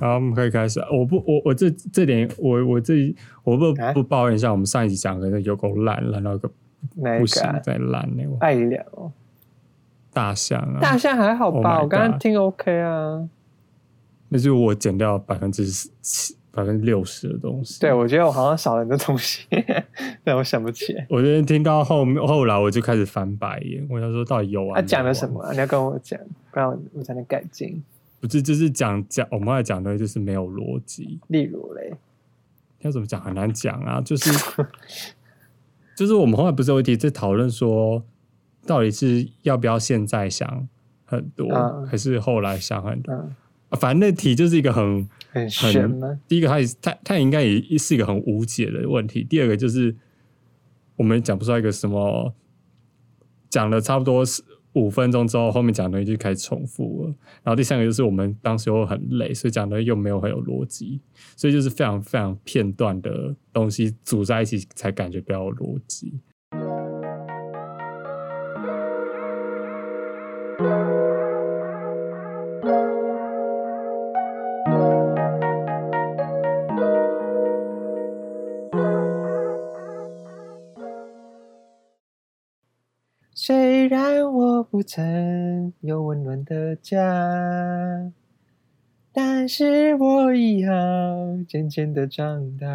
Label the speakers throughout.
Speaker 1: 好，我们可以开始。我不，我我这这点，我我这我不
Speaker 2: 啊
Speaker 1: 不抱怨一下，我们上一集讲的那有够烂，烂到一个不行再烂那个
Speaker 2: 爱聊哦，
Speaker 1: 大象啊，
Speaker 2: 大象还好
Speaker 1: Oh
Speaker 2: 吧？我刚刚听 OK 啊。
Speaker 1: 那就是我减掉百分之七百分之六十的东西。
Speaker 2: 对，我觉得我好像少了很多东西，但我想不起来。
Speaker 1: 我今天听到后面后来我就开始翻白眼，我想说到底有啊
Speaker 2: 他讲了什么？啊？你要跟我讲，不然我我才能改进。
Speaker 1: 不是，就是讲讲我们后来讲的就是没有逻辑，
Speaker 2: 例如嘞，
Speaker 1: 要怎么讲很难讲啊，就是 就是我们后来不是有一题在讨论说，到底是要不要现在想很多，
Speaker 2: 嗯
Speaker 1: 还是后来想很多？反正那题就是一个很
Speaker 2: 很？
Speaker 1: 第一个它也它它应该也是一个很无解的问题。第二个就是我们讲不出来一个什么，讲了差不多是五分钟之后，后面讲的东西就开始重复了。然后第三个就是我们当时又很累，所以讲的又没有很有逻辑，所以就是非常非常片段的东西组在一起，才感觉比较有逻辑。
Speaker 2: 不曾有温暖的家，但是我已要渐渐的长大。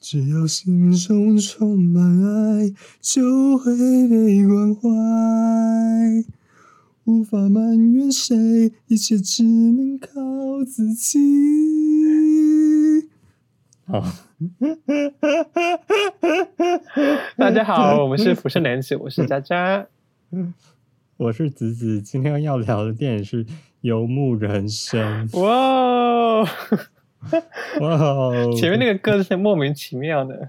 Speaker 1: 只要心中充满爱，就会被关怀。无法埋怨谁，一切只能靠自己。好，
Speaker 2: 大家好，我们是浮生男子，我是佳佳。
Speaker 1: 我是子子，今天要聊的电影是《游牧人生》。
Speaker 2: 哇哦，
Speaker 1: 哇哦，
Speaker 2: 前面那个歌是莫名其妙的。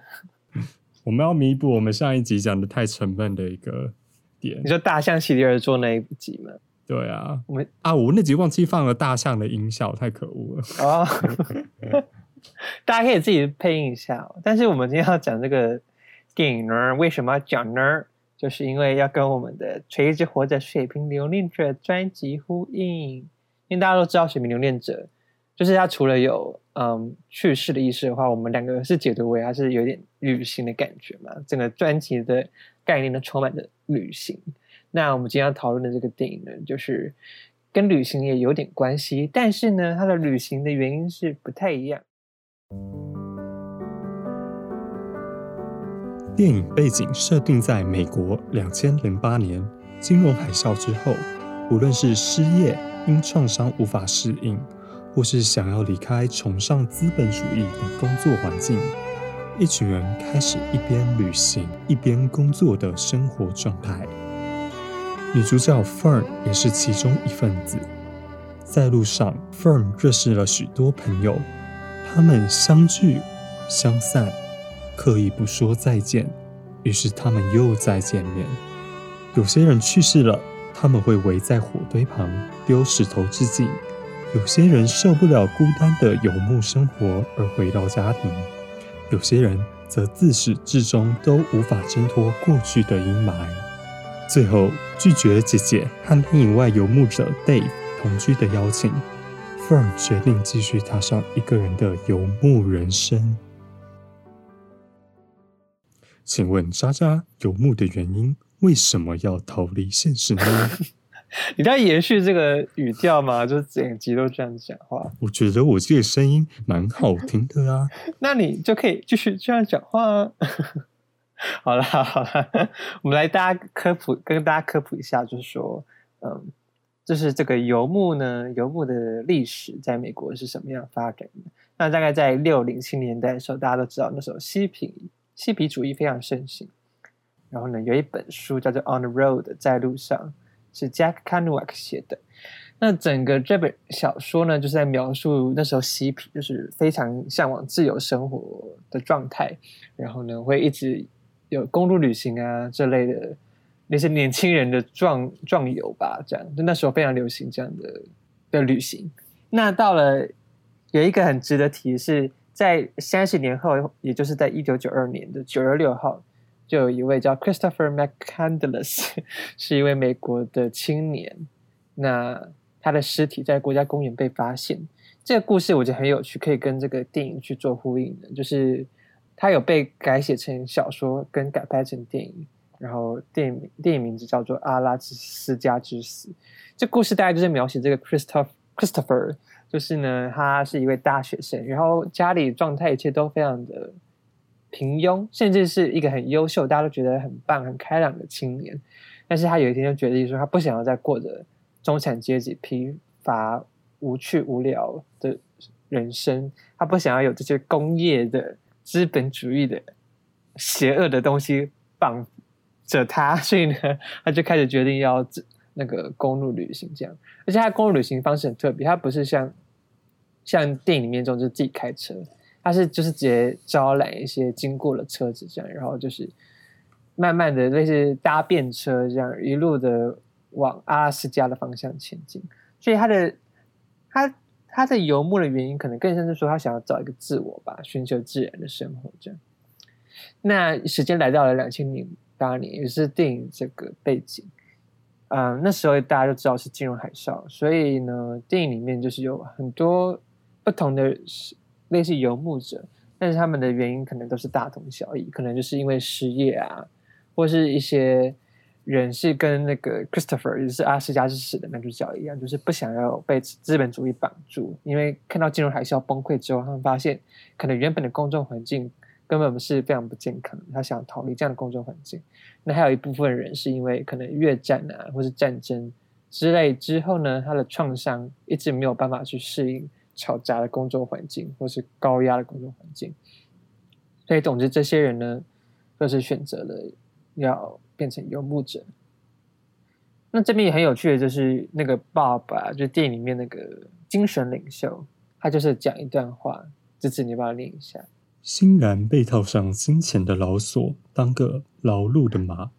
Speaker 1: 我们要弥补我们上一集讲的太沉闷的一个点
Speaker 2: 你。说大象席地而坐那一集吗？
Speaker 1: 对啊，
Speaker 2: 我们
Speaker 1: 啊，我那集忘记放了大象的音效，太可恶了。
Speaker 2: 哦，大家可以自己配音一下。但是我们今天要讲这个电影呢，为什么要讲呢？就是因为要跟我们的《垂直活着水平留恋者》专辑呼应。因为大家都知道，水平留恋者就是他除了有嗯去世的意识的话，我们两个是解读为他是有点旅行的感觉嘛。整个专辑的概念呢，充满着旅行。那我们今天要讨论的这个电影呢，就是跟旅行也有点关系，但是呢，它的旅行的原因是不太一样。
Speaker 1: 电影背景设定在美国两千零八年金融海啸之后，无论是失业、因创伤无法适应，或是想要离开崇尚资本主义的工作环境，一群人开始一边旅行一边工作的生活状态。女主角 Fern 也是其中一份子。在路上，Fern 认识了许多朋友，他们相聚、相散。刻意不说再见，于是他们又再见面。有些人去世了，他们会围在火堆旁丢石头致敬；有些人受不了孤单的游牧生活而回到家庭；有些人则自始至终都无法挣脱过去的阴霾。最后拒绝了姐姐和另一外游牧者 Dave 同居的邀请，Fern 决定继续踏上一个人的游牧人生。请问渣渣游牧的原因为什么要逃离现实呢？
Speaker 2: 你在延续这个语调吗？就是整集都这样讲话，
Speaker 1: 我觉得我这个声音蛮好听的啊。
Speaker 2: 那你就可以继续这样讲话啊。好了好了，我们来大家科普，跟大家科普一下，就是说，嗯，就是这个游牧呢，游牧的历史在美国是什么样发展的？那大概在六零七年代的时候，大家都知道那时候嬉皮嬉皮主义非常盛行。然后呢，有一本书叫做《On the Road》，在路上，是 Jack Kerouac 写的。那整个这本小说呢，就是在描述那时候嬉皮就是非常向往自由生活的状态，然后呢，会一直有公路旅行啊这类的那些年轻人的壮壮游吧，这样就那时候非常流行这样的的旅行。那到了有一个很值得提是，在三十年后，也就是在一九九二年的九月六号，就有一位叫 Christopher McCandless，是一位美国的青年。那他的尸体在国家公园被发现。这个故事我觉得很有趣，可以跟这个电影去做呼应的，就是他有被改写成小说跟改拍成电影，然后电影电影名字叫做《阿拉斯加之死》。这故事大概就是描写这个 Christopher Christopher，就是呢，他是一位大学生，然后家里状态一切都非常的平庸，甚至是一个很优秀，大家都觉得很棒、很开朗的青年。但是他有一天就决定说，他不想要再过着中产阶级疲乏。无趣无聊的人生，他不想要有这些工业的资本主义的邪恶的东西绑着他，所以呢，他就开始决定要那个公路旅行这样。而且他公路旅行方式很特别，他不是像像电影里面这种就自己开车，他是就是直接招揽一些经过的车子这样，然后就是慢慢的类似搭便车这样一路的往阿拉斯加的方向前进，所以他的。他他的游牧的原因，可能更像是说他想要找一个自我吧，寻求自然的生活这样。那时间来到了两千零八年，也是电影这个背景。嗯，那时候大家都知道是金融海啸，所以呢，电影里面就是有很多不同的类似游牧者，但是他们的原因可能都是大同小异，可能就是因为失业啊，或是一些。人是跟那个 Christopher 也是阿斯加之死的男主角一样，就是不想要被资本主义绑住，因为看到金融海啸崩溃之后，他们发现可能原本的公众环境根本不是非常不健康，他想逃离这样的工作环境。那还有一部分人是因为可能越战啊，或是战争之类之后呢，他的创伤一直没有办法去适应嘈杂的工作环境或是高压的工作环境，所以总之这些人呢，都是选择了要。变成游牧者。那这边也很有趣的，就是那个爸爸，就电影里面那个精神领袖，他就是讲一段话，这次，你帮我念一下：
Speaker 1: 欣然被套上金钱的牢锁，当个劳碌的马。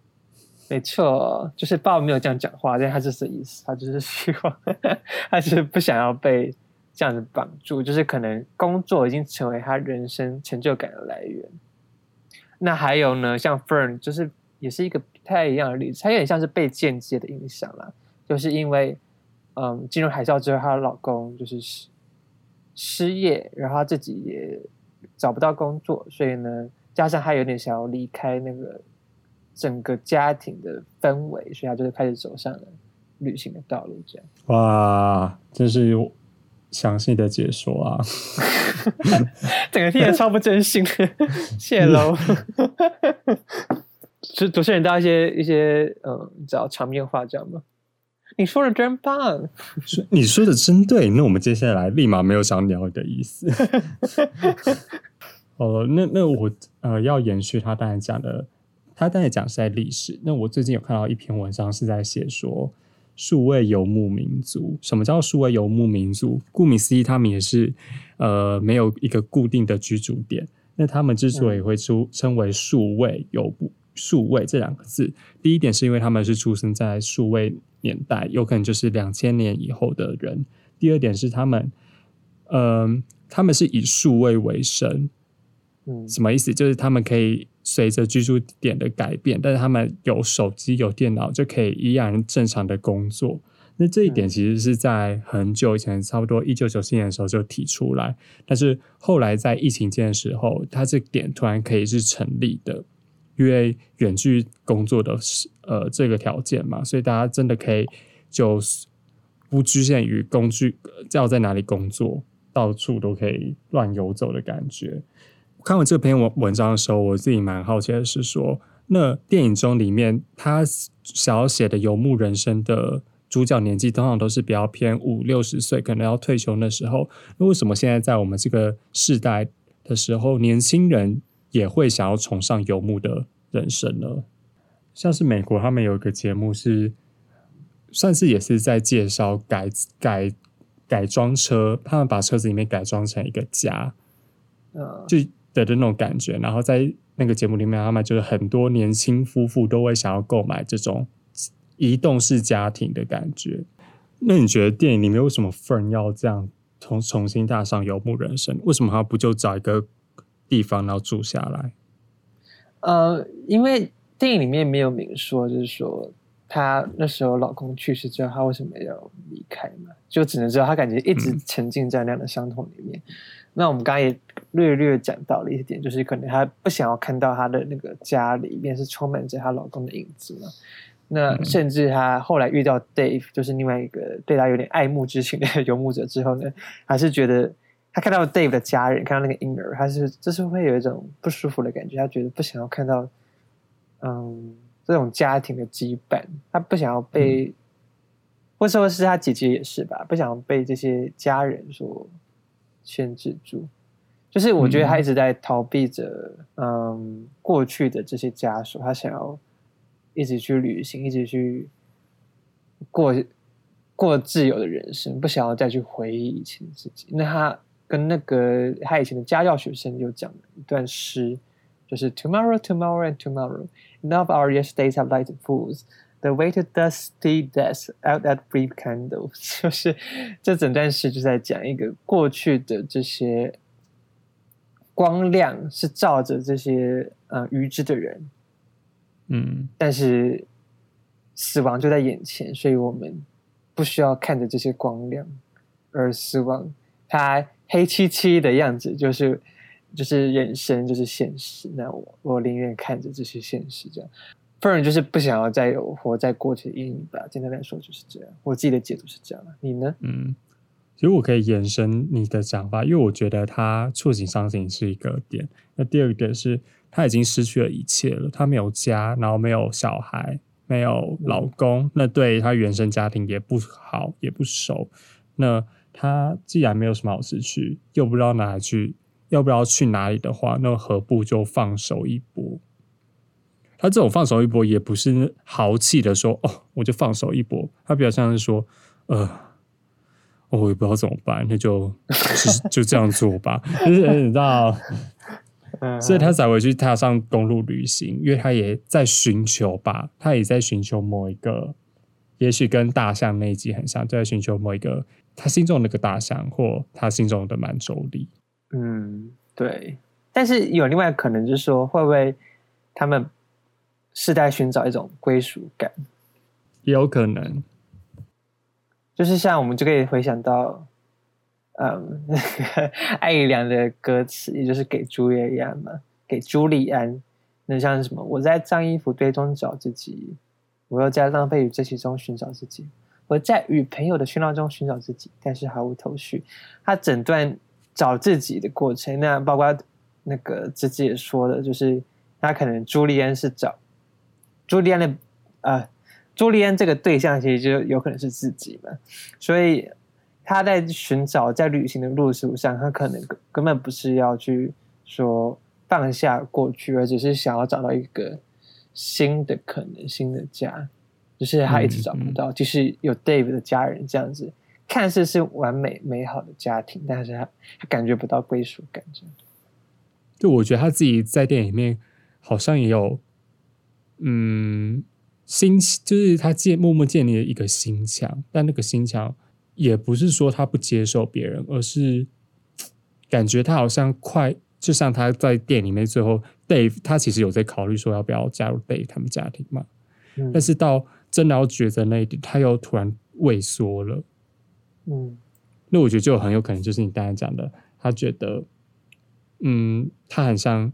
Speaker 2: 没错，就是爸爸没有这样讲话，但他就是意思，他就是希望，他就是不想要被这样子绑住，就是可能工作已经成为他人生成就感的来源。那还有呢，像 Fern，就是。也是一个不太一样的例子，他有点像是被间接的影响啦，就是因为，嗯，进入海啸之后，她的老公就是失失业，然后他自己也找不到工作，所以呢，加上他有点想要离开那个整个家庭的氛围，所以他就是开始走上了旅行的道路。这样，
Speaker 1: 哇，真是详细的解说啊，
Speaker 2: 整个听起来超不真心，谢喽。主主持人到一些一些嗯，你知道场面话这样吗？你说的真棒，
Speaker 1: 你说的真对。那我们接下来立马没有想聊的意思。哦，那那我呃要延续他刚才讲的，他刚才讲是在历史。那我最近有看到一篇文章是在写说数位游牧民族。什么叫数位游牧民族？顾名思义，他们也是呃没有一个固定的居住点。那他们之所以会出称为数位游牧。数位这两个字，第一点是因为他们是出生在数位年代，有可能就是两千年以后的人；第二点是他们，嗯，他们是以数位为生，嗯，什么意思？就是他们可以随着居住点的改变，但是他们有手机、有电脑，就可以依然正常的工作。那这一点其实是在很久以前，差不多一九九七年的时候就提出来，但是后来在疫情间的时候，它这点突然可以是成立的。因为远距工作的呃这个条件嘛，所以大家真的可以就不局限于工具要在哪里工作，到处都可以乱游走的感觉。看完这篇文文章的时候，我自己蛮好奇的是说，那电影中里面他想要写的游牧人生的主角年纪，通常都是比较偏五六十岁，可能要退休那时候。那为什么现在在我们这个世代的时候，年轻人？也会想要崇尚游牧的人生呢？像是美国，他们有一个节目是，算是也是在介绍改改改装车，他们把车子里面改装成一个家，嗯，就的的那种感觉。然后在那个节目里面，他们就是很多年轻夫妇都会想要购买这种移动式家庭的感觉。那你觉得电影里面为什么 Fern 要这样重重新踏上游牧人生？为什么他不就找一个？地方然后住下来，
Speaker 2: 呃，因为电影里面没有明说，就是说她那时候老公去世之后，她为什么要离开嘛？就只能知道她感觉一直沉浸在那样的伤痛里面。那我们刚刚也略略讲到了一点，就是可能她不想要看到她的那个家里面是充满着她老公的影子嘛。那甚至她后来遇到 Dave，就是另外一个对她有点爱慕之情的 游牧者之后呢，还是觉得她看到 Dave 的家人，看到那个婴儿，还是就是会有一种不舒服的感觉。她觉得不想要看到，嗯。这种家庭的羁绊，他不想要被，或者说是他姐姐也是吧，不想被这些家人所牵制住。就是我觉得他一直在逃避着，嗯，过去的这些枷锁。他想要一直去旅行，一直去过过自由的人生，不想要再去回忆以前自己。那他跟那个他以前的家教学生就讲了一段诗。就是 tomorrow, tomorrow, and tomorrow. None of our yesterdays have lighted fools. The way to dusty death out that brief candle，就是这整段诗就在讲一个过去的这些光亮是照着这些呃愚痴的人，
Speaker 1: 嗯，
Speaker 2: 但是死亡就在眼前，所以我们不需要看着这些光亮，而死亡它黑漆漆的样子就是。就是人生就是现实，那我我宁愿看着这些现实这样。不然就是不想要再有活在过去的阴影吧。简单来说就是这样，我自己的解读是这样。你呢？
Speaker 1: 嗯，其实我可以延伸你的想法，因为我觉得他触景伤情是一个点。那第二个点是他已经失去了一切了，他没有家，然后没有小孩，没有老公，那对他原生家庭也不好，也不熟。那他既然没有什么好失去，又不知道哪里去。要不要去哪里的话，那何不就放手一搏？他这种放手一搏也不是豪气的说哦，我就放手一搏。他比较像是说，呃，我也不知道怎么办，那就就这样做吧。就是你知道，所以他才会去踏上公路旅行，因为他也在寻求吧，他也在寻求某一个，也许跟大象那一集很像，就在寻求某一个他心中那个大象，或他心中的满洲里。
Speaker 2: 嗯，对，但是有另外可能，就是说，会不会他们是在寻找一种归属感？
Speaker 1: 也有可能，
Speaker 2: 就是像我们就可以回想到，嗯，那 个艾怡良的歌词，也就是给朱丽安嘛，给朱莉安，那像什么？我在脏衣服堆中找自己，我又在浪费与这其中寻找自己，我在与朋友的喧闹中寻找自己，但是毫无头绪。他整段。找自己的过程，那包括那个自己也说的，就是他可能朱利安是找朱利安的呃，朱利安这个对象其实就有可能是自己嘛，所以他在寻找在旅行的路途上，他可能根本不是要去说放下过去，而只是想要找到一个新的可能、新的家，就是他一直找不到，就是有 Dave 的家人这样子。看似是完美美好的家庭，但是他他感觉不到归属感。
Speaker 1: 就我觉得他自己在电影里面好像也有，嗯，心就是他建默默建立了一个心墙，但那个心墙也不是说他不接受别人，而是感觉他好像快，就像他在电影里面最后，Dave 他其实有在考虑说要不要加入 Dave 他们家庭嘛，但是到真的要抉择那一点，他又突然畏缩了。
Speaker 2: 嗯，
Speaker 1: 那我觉得就很有可能就是你刚才讲的，他觉得，嗯，他很像，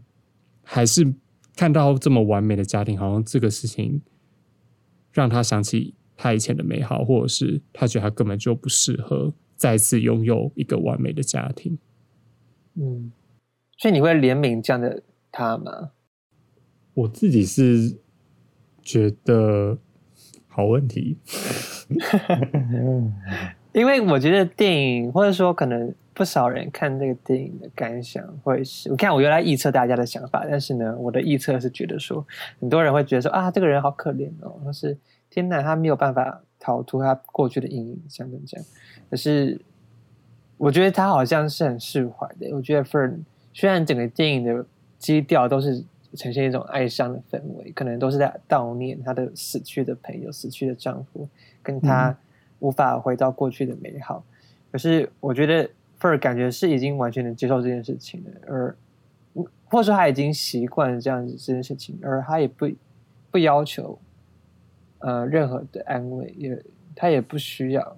Speaker 1: 还是看到这么完美的家庭，好像这个事情让他想起他以前的美好，或者是他觉得他根本就不适合再次拥有一个完美的家庭。
Speaker 2: 嗯，所以你会怜悯这样的他吗？
Speaker 1: 我自己是觉得好问题。
Speaker 2: 因为我觉得电影，或者说可能不少人看这个电影的感想，会是我看我原来预测大家的想法，但是呢，我的预测是觉得说，很多人会觉得说啊，这个人好可怜哦，或是天哪，他没有办法逃脱他过去的阴影，像这样。可是我觉得他好像是很释怀的。我觉得 Fern 虽然整个电影的基调都是呈现一种哀伤的氛围，可能都是在悼念他的死去的朋友、死去的丈夫，跟他。无法回到过去的美好，可是我觉得 Fur 感觉是已经完全能接受这件事情了，而或者说他已经习惯这样子这件事情，而他也不不要求，呃任何的安慰，也他也不需要。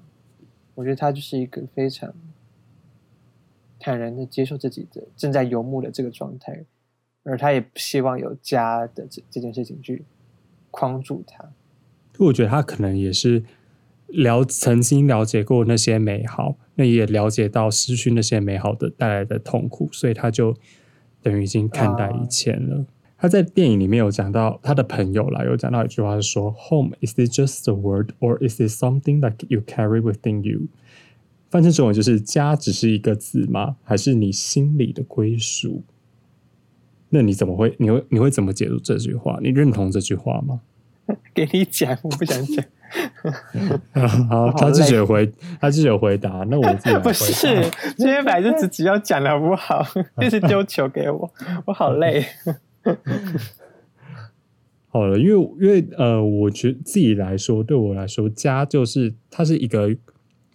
Speaker 2: 我觉得他就是一个非常坦然的接受自己的正在游牧的这个状态，而他也不希望有家的这这件事情去框住他。
Speaker 1: 我觉得他可能也是了曾经了解过那些美好，那也了解到失去那些美好的带来的痛苦，所以他就等于已经看待一切了。他在电影里面有讲到他的朋友啦，有讲到一句话是说：“Home is it just a word, or is it something that you carry within you？” 翻成中文就是“家只是一个字吗？还是你心里的归属？”那你怎么会？你会你会怎么解读这句话？你认同这句话吗？
Speaker 2: 给你讲，我不想讲。
Speaker 1: 好，他自己回，他自己有回答。那我自己
Speaker 2: 不是，今天本来就自己要讲的，好不好？一直丢球给我，我好累。
Speaker 1: 好了，因为因为呃，我觉得自己来说，对我来说，家就是它是一个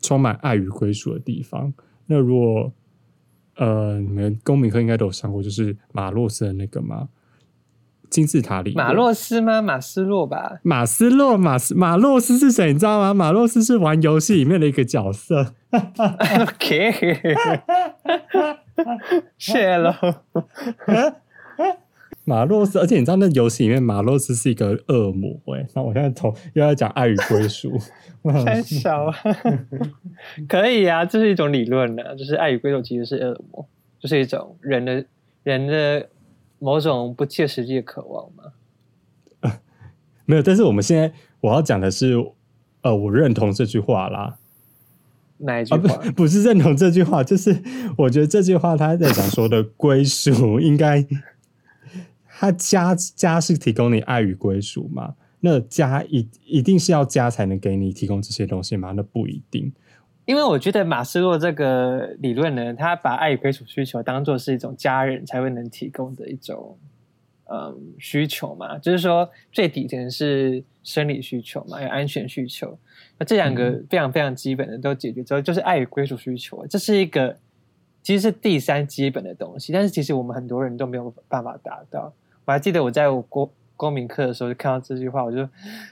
Speaker 1: 充满爱与归属的地方。那如果呃，你们公民课应该都有上过，就是马洛斯的那个吗？金字塔里，
Speaker 2: 马洛斯吗？马斯洛吧？
Speaker 1: 马斯洛，马斯马洛斯是谁？你知道吗？马洛斯是玩游戏里面的一个角色。
Speaker 2: OK，谢了。
Speaker 1: 马洛斯，而且你知道那游戏里面马洛斯是一个恶魔哎。那我现在从又要讲爱与归属，
Speaker 2: 太小啊！可以啊，这是一种理论呢，就是爱与归属其实是恶魔，就是一种人的人的某种不切实际的渴望嘛。
Speaker 1: 没有，但是我们现在我要讲的是，呃，我认同这句话啦。
Speaker 2: 哪一句话？
Speaker 1: 不，不是认同这句话，就是我觉得这句话他在想说的归属应该。他家家是提供你爱与归属嘛？那家一一定是要家才能给你提供这些东西吗？那不一定，
Speaker 2: 因为我觉得马斯洛这个理论呢，他把爱与归属需求当做是一种家人才会能提供的一种嗯需求嘛，就是说最底层是生理需求嘛，有安全需求，那这两个非常非常基本的都解决之后，就是爱与归属需求，这是一个其实是第三基本的东西，但是其实我们很多人都没有办法达到。我还记得我在我公公民课的时候就看到这句话，我就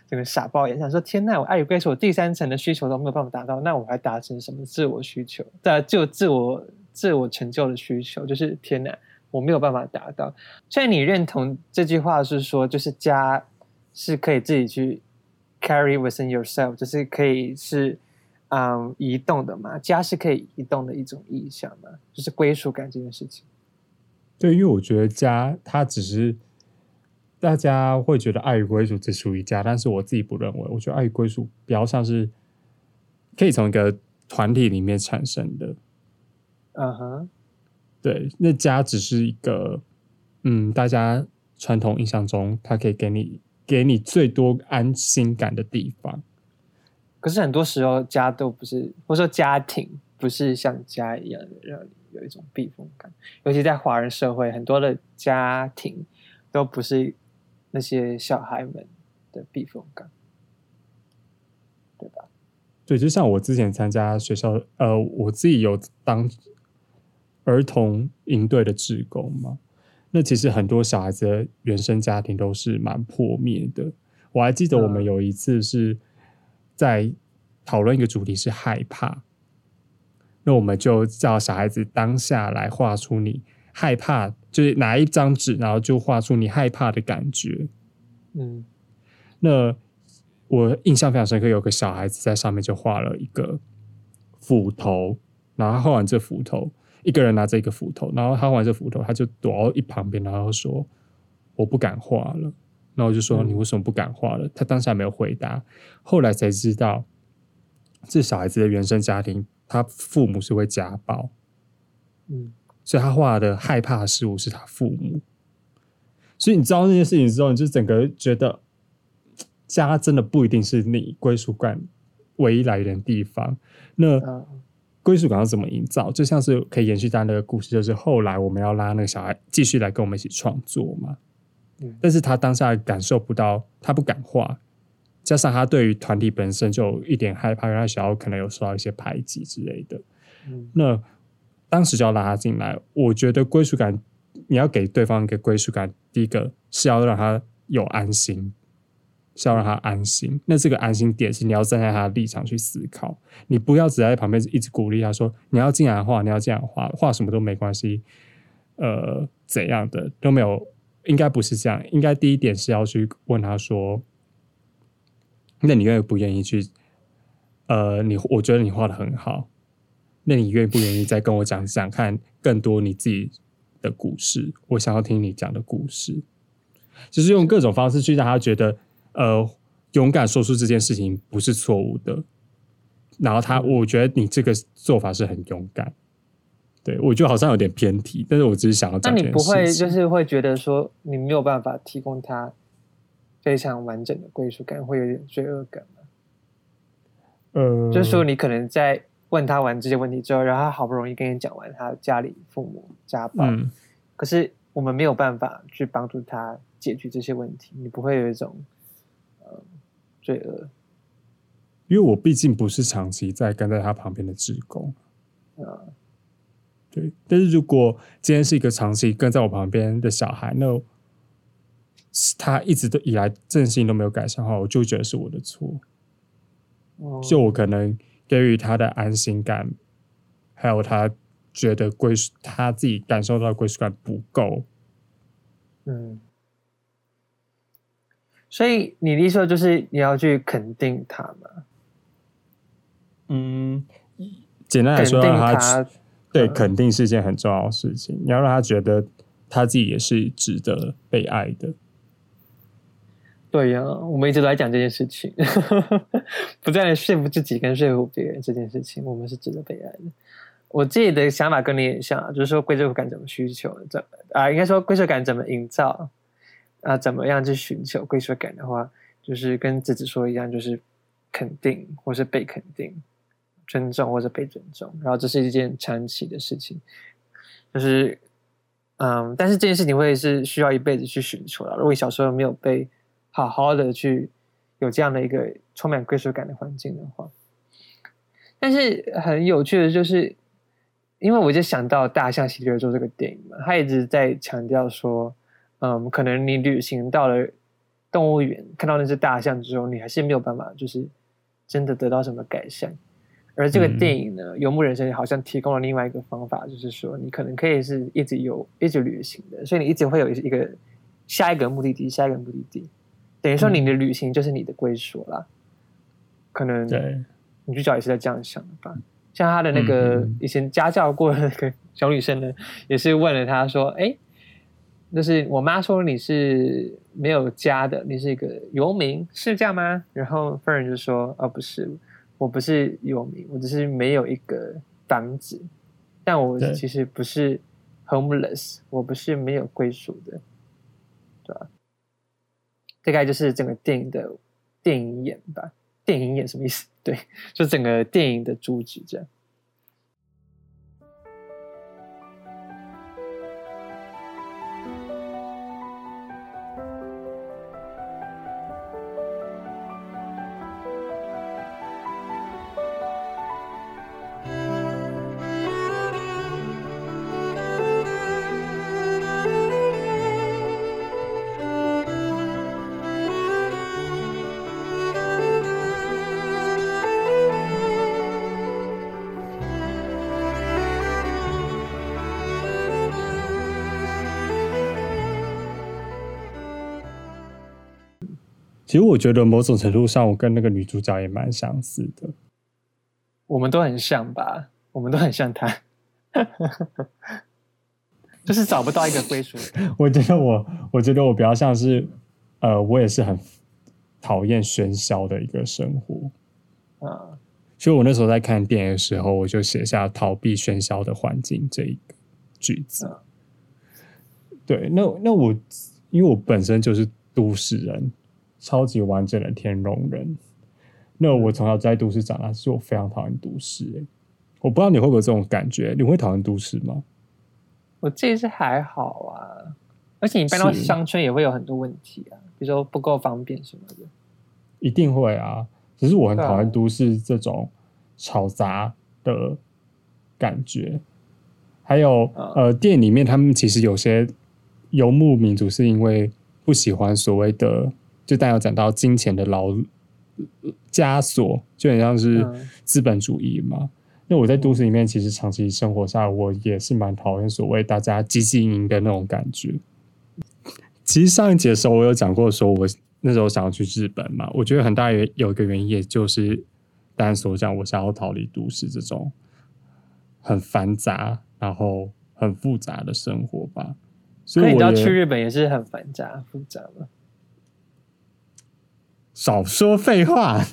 Speaker 2: 整个傻爆眼，想说：天呐，我爱与归属，我第三层的需求都没有办法达到，那我还达成什么自我需求？在就自我自我成就的需求，就是天呐，我没有办法达到。所以你认同这句话是说，就是家是可以自己去 carry within yourself，就是可以是嗯移动的嘛？家是可以移动的一种意向嘛？就是归属感这件事情。
Speaker 1: 对，因为我觉得家，它只是大家会觉得爱与归属只属于家，但是我自己不认为。我觉得爱与归属比较像是可以从一个团体里面产生的。
Speaker 2: 嗯哼，
Speaker 1: 对，那家只是一个，嗯，大家传统印象中，它可以给你给你最多安心感的地方。
Speaker 2: 可是很多时候，家都不是，或者说家庭不是像家一样的让你。有一种避风港，尤其在华人社会，很多的家庭都不是那些小孩们的避风港，对吧？
Speaker 1: 对，就像我之前参加学校，呃，我自己有当儿童营队的志工嘛。那其实很多小孩子的原生家庭都是蛮破灭的。我还记得我们有一次是在讨论一个主题，是害怕。那我们就叫小孩子当下来画出你害怕，就是拿一张纸，然后就画出你害怕的感觉。
Speaker 2: 嗯，
Speaker 1: 那我印象非常深刻，有个小孩子在上面就画了一个斧头，然后画完这斧头，一个人拿着一个斧头，然后他画完这斧头，他就躲到一旁边，然后说：“我不敢画了。”然后我就说：“你为什么不敢画了？”他当下没有回答，后来才知道，这小孩子的原生家庭。他父母是会家暴，
Speaker 2: 嗯，
Speaker 1: 所以他画的害怕的事物是他父母。所以你知道那件事情之后，你就整个觉得家真的不一定是你归属感唯一来源的地方。那归属感要怎么营造？就像是可以延续到那个故事，就是后来我们要拉那个小孩继续来跟我们一起创作嘛。
Speaker 2: 嗯，
Speaker 1: 但是他当下感受不到，他不敢画。加上他对于团体本身就有一点害怕，让他小可能有受到一些排挤之类的。那当时就要拉他进来。我觉得归属感，你要给对方一个归属感，第一个是要让他有安心，是要让他安心。那这个安心点是你要站在他的立场去思考，你不要只在旁边一直鼓励他说你要进来画，你要这样画，画什么都没关系，呃，怎样的都没有，应该不是这样。应该第一点是要去问他说，那你愿意不愿意去？呃，你我觉得你画的很好，那你愿不愿意再跟我讲讲看更多你自己的故事？我想要听你讲的故事。就是用各种方式去让他觉得，呃，勇敢说出这件事情不是错误的。然后他，我觉得你这个做法是很勇敢。对我觉得好像有点偏题，但是我只是想要讲。
Speaker 2: 那你不会就是会觉得说你没有办法提供他非常完整的归属感，会有点罪恶感吗？
Speaker 1: 呃，
Speaker 2: 就是说你可能在问他完这些问题之后，然后他好不容易跟你讲完他家里父母家暴，可是我们没有办法去帮助他。解决这些问题，你不会有一种呃罪恶，
Speaker 1: 因为我毕竟不是长期在跟在他旁边的职工，
Speaker 2: 啊，
Speaker 1: 对。但是如果今天是一个长期跟在我旁边的小孩，那他一直都以来正性都没有改善的话，我就觉得是我的错，就我可能给予他的安心感，还有他觉得归属，他自己感受到归属感不够，
Speaker 2: 嗯。所以你的意思就是你要去肯定他嘛？
Speaker 1: 嗯，简单来说，让他对肯定是件很重要的事情。你要让他觉得他自己也是值得被爱的。
Speaker 2: 对呀，我们一直都在讲这件事情，不断的说服自己跟说服别人这件事情，我们是值得被爱的。我自己的想法跟你很像，就是说归属感怎么需求，怎啊，应该说归属感怎么营造。啊，怎么样去寻求归属感的话，就是跟子子说一样，就是肯定或是被肯定、尊重或者被尊重。然后这是一件长期的事情，就是嗯，但是这件事情会是需要一辈子去寻求的。如果小时候没有被好好的去有这样的一个充满归属感的环境的话，但是很有趣的就是，因为我就想到《大象席地而坐》这个电影嘛，他一直在强调说。嗯，可能你旅行到了动物园，看到那只大象之后，你还是没有办法，就是真的得到什么改善。而这个电影呢，《游牧人生》好像提供了另外一个方法，就是说你可能可以是一直游一直旅行的，所以你一直会有一个下一个目的地，下一个目的地，等于说你的旅行就是你的归属了。可能
Speaker 1: 对，
Speaker 2: 女主角也是在这样想的吧？像他的那个以前家教过的那个小女生呢，也是问了他说：“哎。”就是我妈说你是没有家的，你是一个游民，是这样吗？然后夫人就说：“哦，不是，我不是游民，我只是没有一个房子，但我其实不是 homeless，我不是没有归属的，对吧？大概就是整个电影的电影演吧，电影演什么意思？对，就整个电影的主旨这样。”
Speaker 1: 其实我觉得某种程度上，我跟那个女主角也蛮相似的。
Speaker 2: 我们都很像吧？我们都很像她，就是找不到一个归属。
Speaker 1: 我觉得我，我觉得我比较像是，呃，我也是很讨厌喧嚣的一个生活。
Speaker 2: 啊，
Speaker 1: 所以我那时候在看电影的时候，我就写下“逃避喧嚣的环境”这一个句子。对，那那我因为我本身就是都市人。超级完整的天龙人，那我从小在都市长大，是我非常讨厌都市。我不知道你会不会这种感觉？你会讨厌都市吗？
Speaker 2: 我这是还好啊，而且你搬到乡村也会有很多问题啊，比如说不够方便什么的。
Speaker 1: 一定会啊，只是我很讨厌都市这种吵杂的感觉。还有呃，电影里面他们其实有些游牧民族是因为不喜欢所谓的。就大家有讲到金钱的劳枷锁，就很像是
Speaker 2: 嗯
Speaker 1: 资本主义嘛。那我在都市里面，其实长期生活下来，我也是蛮讨厌所谓大家积极营的那种感觉。其实上一节的时候，我有讲过，说我那时候想要去日本嘛，我觉得很大有有一个原因，也就是大家所讲，我想要逃离都市这种很繁杂，然后很复杂的生活吧。所以
Speaker 2: 你知道去日本也是很繁杂复杂吗？
Speaker 1: 少说废话。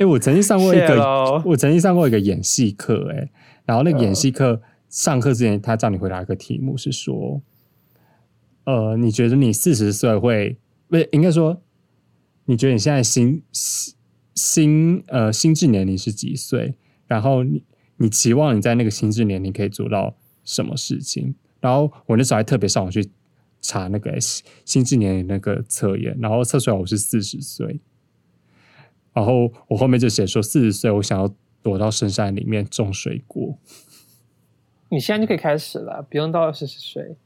Speaker 1: 哎、我曾经上过一
Speaker 2: 谢
Speaker 1: 个
Speaker 2: 喽，
Speaker 1: 我曾经上过一个演戏课，哎，然后那个演
Speaker 2: 嗯
Speaker 1: 戏课上课之前，他叫你回答一个题目，是说，呃，你觉得你四十岁会不是应该说，你觉得你现在心心心呃心智年龄是几岁？然后你你期望你在那个心智年龄可以做到什么事情？然后我那时候还特别上网去查那个心心智年龄那个测验，然后测出来我是四十岁。然后我后面就写说，四十岁我想要躲到深山里面种水果。
Speaker 2: 你现在就可以开始了，不用到四十岁。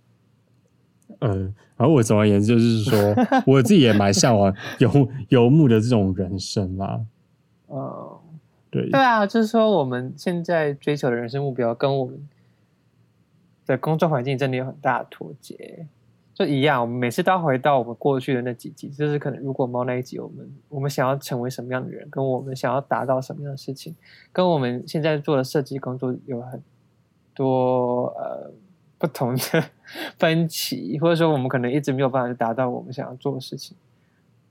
Speaker 1: 嗯，然后我总而言之就是说，我自己也蛮向往游游牧的这种人生啦。
Speaker 2: 嗯，
Speaker 1: 对，
Speaker 2: 对啊，就是说我们现在追求的人生目标跟我们的工作环境真的有很大的脱节。就一样，我们每次都要回到我们过去的那几集，就是可能如果猫那一集，我们我们想要成为什么样的人，跟我们想要达到什么样的事情，跟我们现在做的设计工作有很多呃不同的 分歧，或者说我们可能一直没有办法达到我们想要做的事情，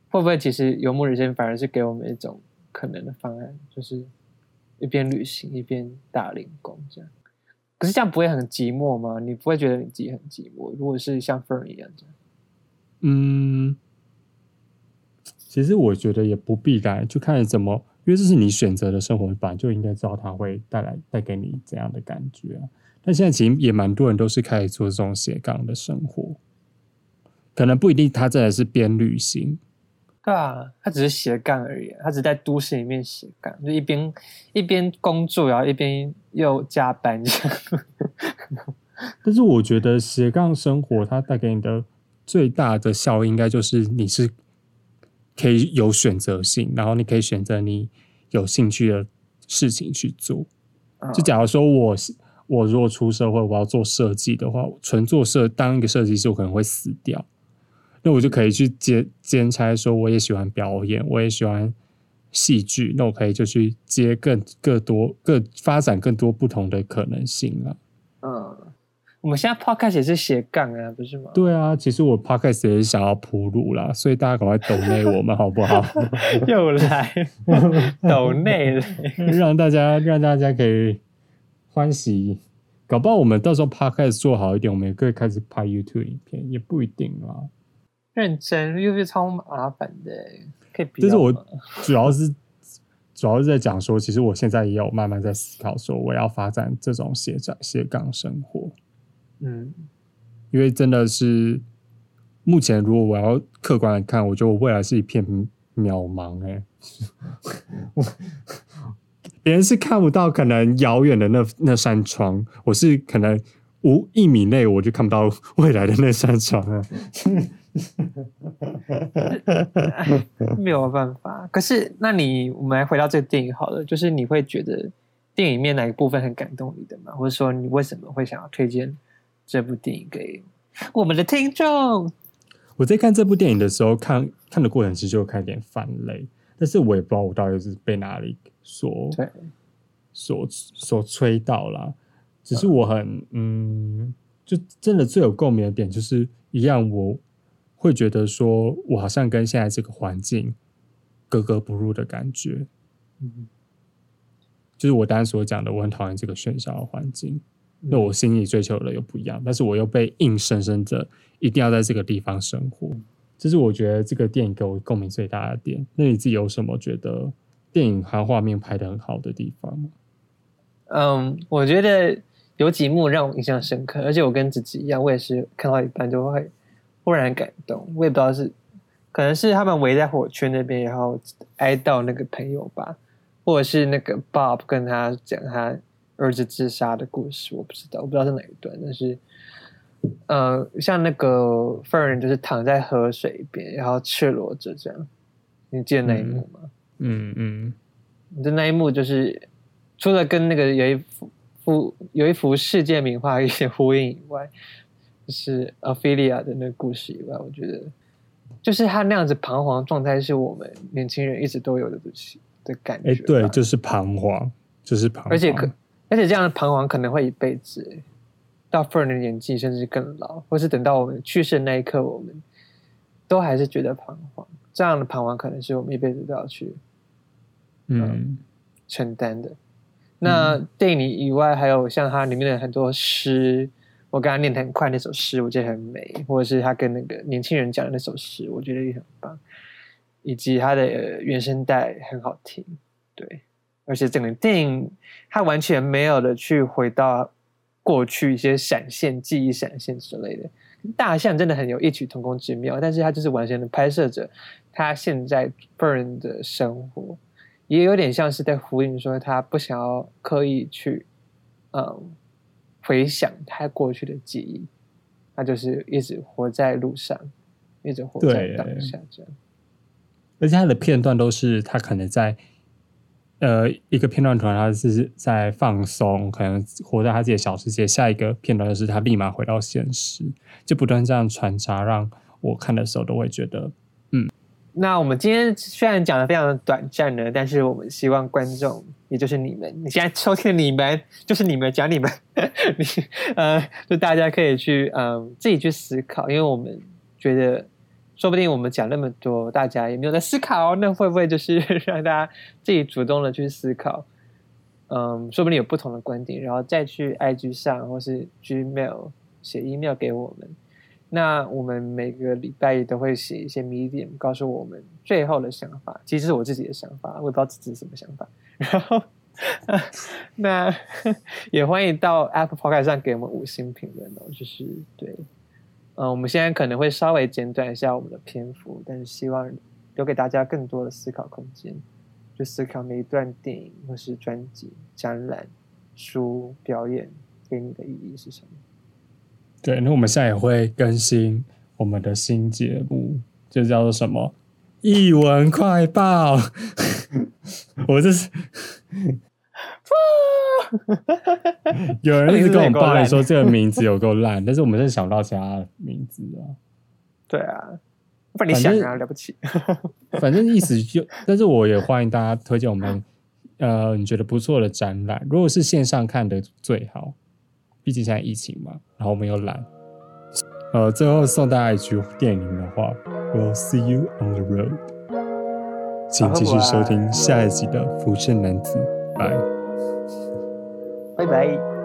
Speaker 2: 会不会其实游牧人生反而是给我们一种可能的方案，就是一边旅行一边打零工这样？可是这样不会很寂寞吗？你不会觉得你自己很寂寞？如果是像 Fern 一样这样，
Speaker 1: 嗯，其实我觉得也不必然，就看怎么，因为这是你选择的生活，本来就应该知道它会带来带给你怎样的感觉。但现在其实也蛮多人都是开始做这种斜杠的生活，可能不一定他真的是边旅行，
Speaker 2: 对啊，他只是斜杠而已，他只在都市里面斜杠，就一边一边工作，然后一边又加班这样。
Speaker 1: 但是我觉得斜杠生活它带给你的最大的效应，应该就是你是可以有选择性，然后你可以选择你有兴趣的事情去做。就假如说我我如果出社会，我要做设计的话，纯做设当一个设计师，我可能会死掉。那我就可以去兼兼差，说我也喜欢表演，我也喜欢戏剧，那我可以就去接更更多更发展更多不同的可能性了。
Speaker 2: 嗯，我们现在 podcast 也是斜杠啊，不是吗？
Speaker 1: 对啊，其实我 podcast 也是想要铺路啦，所以大家赶快抖内我们好不好？
Speaker 2: 又来抖内了，
Speaker 1: 让大家让大家可以欢喜，搞不好我们到时候 podcast 做好一点，我们也可以开始拍 YouTube 影片，也不一定啦。
Speaker 2: 认真又是超麻烦的，可
Speaker 1: 是我主要是主要是在讲说，其实我现在也有慢慢在思考，说我要发展这种斜杠斜杠生活，
Speaker 2: 嗯，
Speaker 1: 因为真的是目前如果我要客观来看，我觉得我未来是一片渺茫哎、我 别人是看不到可能遥远的那那扇窗，我是可能五一米内我就看不到未来的那扇窗啊。
Speaker 2: 没有办法。可是，那你我们来回到这个电影好了，就是你会觉得电影里面哪一部分很感动你的吗？或者说你为什么会想要推荐这部电影给我们的听众？
Speaker 1: 我在看这部电影的时候，看看的过程其实就开始有点泛泪，但是我也不知道我到底是被哪里所
Speaker 2: 对，
Speaker 1: 所所吹到了。只是我很嗯，就真的最有共鸣的点就是一样，我会觉得说我好像跟现在这个环境格格不入的感觉。
Speaker 2: 嗯
Speaker 1: 就是我刚才所讲的，我很讨厌这个喧嚣的环境。那我心里追求的又不一样，但是我又被硬生生的一定要在这个地方生活，这是我觉得这个电影给我共鸣最大的点。那你自己有什么觉得电影和画面拍的很好的地方吗？
Speaker 2: 嗯，我觉得有几幕让我印象深刻，而且我跟自己一样，我也是看到一半就会忽然感动。我也不知道是可能是他们围在火圈那边，然后哀悼那个朋友吧，或者是那个 Bob 跟他讲他儿子自杀的故事，我不知道，我不知道是哪一段，但是呃，像那个 Fern 就是躺在河水边，然后赤裸着这样，你记得那一幕吗？
Speaker 1: 嗯嗯，
Speaker 2: 你的那一幕就是除了跟那个有一幅幅有一幅世界名画有些呼应以外，就是 Ophelia 的那个故事以外，我觉得就是他那样子彷徨状态，是我们年轻人一直都有的东西的感觉。
Speaker 1: 对，就是彷徨，就是彷徨，
Speaker 2: 而且可，而且这样的彷徨可能会一辈子欸，到 Fern 的年纪甚至更老，或是等到我们去世的那一刻，我们都还是觉得彷徨。这样的彷徨可能是我们一辈子都要去
Speaker 1: 嗯
Speaker 2: 承担的。那电影以外，还有像它里面的很多诗，我刚刚念的很快那首诗，我觉得很美，或者是他跟那个年轻人讲的那首诗，我觉得也很棒，以及他的原声带很好听，对，而且整个电影它完全没有的去回到过去一些闪现、记忆闪现之类的。大象真的很有异曲同工之妙，但是它就是完全的拍摄着他现在 Burn 的生活。也有点像是在呼应说，他不想要刻意去，嗯，回想他过去的记忆，他就是一直活在路上，一直活在当下这样。
Speaker 1: 而且他的片段都是他可能在呃一个片段可能他是在放松，可能活在他自己的小世界，下一个片段就是他立马回到现实，就不断这样穿插，让我看的时候都会觉得
Speaker 2: 那我们今天虽然讲的非常的短暂呢，但是我们希望观众，也就是你们，你现在收听的你们，就是你们讲你们，你呃，就大家可以去嗯自己去思考，因为我们觉得，说不定我们讲那么多，大家也没有在思考，那会不会就是让大家自己主动的去思考？嗯，说不定有不同的观点，然后再去 IG 上或是 Gmail 写 email 给我们。那我们每个礼拜也都会写一些 medium，告诉我们最后的想法。其实是我自己的想法，我也不知道自己什么想法。然后，那也欢迎到 Apple Podcast 上给我们五星评论哦。就是对，嗯、我们现在可能会稍微简短一下我们的篇幅，但是希望留给大家更多的思考空间，就思考每一段电影或是专辑、展览、书、表演给你的意义是什么。
Speaker 1: 对。那我们现在也会更新我们的新节目，就叫做什么“译文快报 ”。我这是有人一直跟我抱怨说这个名字有够烂，但是我们是想不到其他名字啊。
Speaker 2: 对啊，不然你想啊，了不起。
Speaker 1: 反正意思就，但是我也欢迎大家推荐我们呃你觉得不错的展览，如果是线上看的最好，毕竟现在疫情嘛，然后我们又懒。呃，最后送大家一句电影的话：We'll see you on the road。请继续收听下一集的《浮生男子》，拜。
Speaker 2: 拜拜。